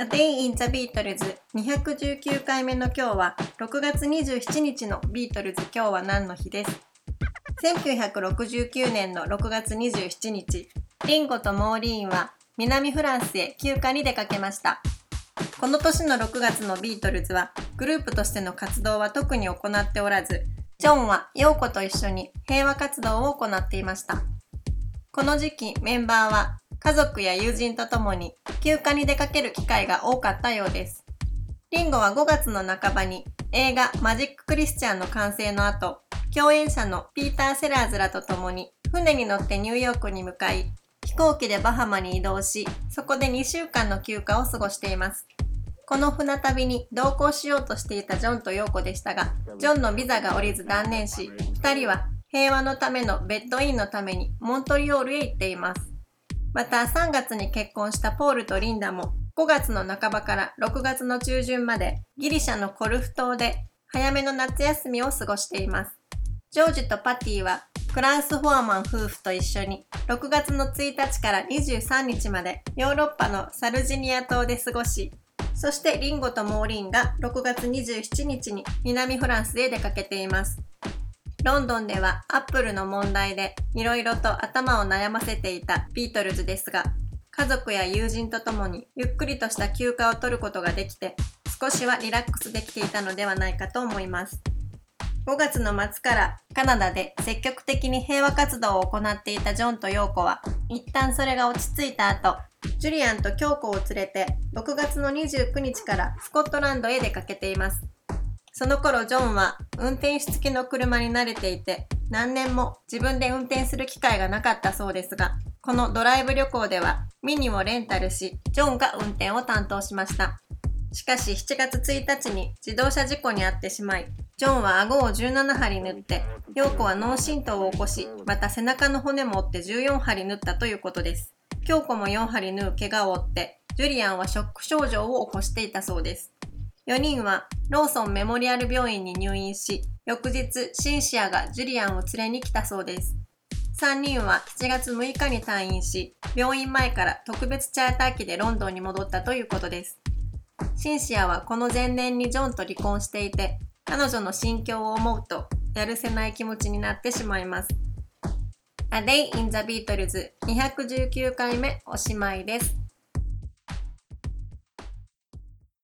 A Day in the Beatles 219回目の今日は6月27日のビートルズ今日は何の日です。1969年の6月27日リンゴとモーリーンは南フランスへ休暇に出かけました。この年の6月のビートルズはグループとしての活動は特に行っておらずジョンはヨーコと一緒に平和活動を行っていました。この時期メンバーは家族や友人と共に休暇に出かける機会が多かったようです。リンゴは5月の半ばに映画マジック・クリスチャンの完成の後、共演者のピーター・セラーズらと共に船に乗ってニューヨークに向かい、飛行機でバハマに移動し、そこで2週間の休暇を過ごしています。この船旅に同行しようとしていたジョンとヨーコでしたが、ジョンのビザが降りず断念し、2人は平和のためのベッドインのためにモントリオールへ行っています。また3月に結婚したポールとリンダも5月の半ばから6月の中旬までギリシャのコルフ島で早めの夏休みを過ごしています。ジョージとパティはフランス・フォアマン夫婦と一緒に6月の1日から23日までヨーロッパのサルジニア島で過ごし、そしてリンゴとモーリンが6月27日に南フランスへ出かけています。ロンドンではアップルの問題でいろいろと頭を悩ませていたビートルズですが、家族や友人と共にゆっくりとした休暇を取ることができて、少しはリラックスできていたのではないかと思います。5月の末からカナダで積極的に平和活動を行っていたジョンとヨーコは、一旦それが落ち着いた後、ジュリアンと京子を連れて6月の29日からスコットランドへ出かけています。その頃ジョンは運転手付きの車に慣れていて何年も自分で運転する機会がなかったそうですがこのドライブ旅行ではミニをレンタルしジョンが運転を担当しました。しかし7月1日に自動車事故に遭ってしまいジョンは顎を17針縫って陽子は脳震盪を起こしまた背中の骨も折って14針縫ったということです。京子も4針縫う怪我を負ってジュリアンはショック症状を起こしていたそうです。4人はローソンメモリアル病院に入院し、翌日シンシアがジュリアンを連れに来たそうです。3人は7月6日に退院し、病院前から特別チャーター機でロンドンに戻ったということです。シンシアはこの前年にジョンと離婚していて、彼女の心境を思うと、やるせない気持ちになってしまいます。A Day in the Beatles 219回目おしまいです。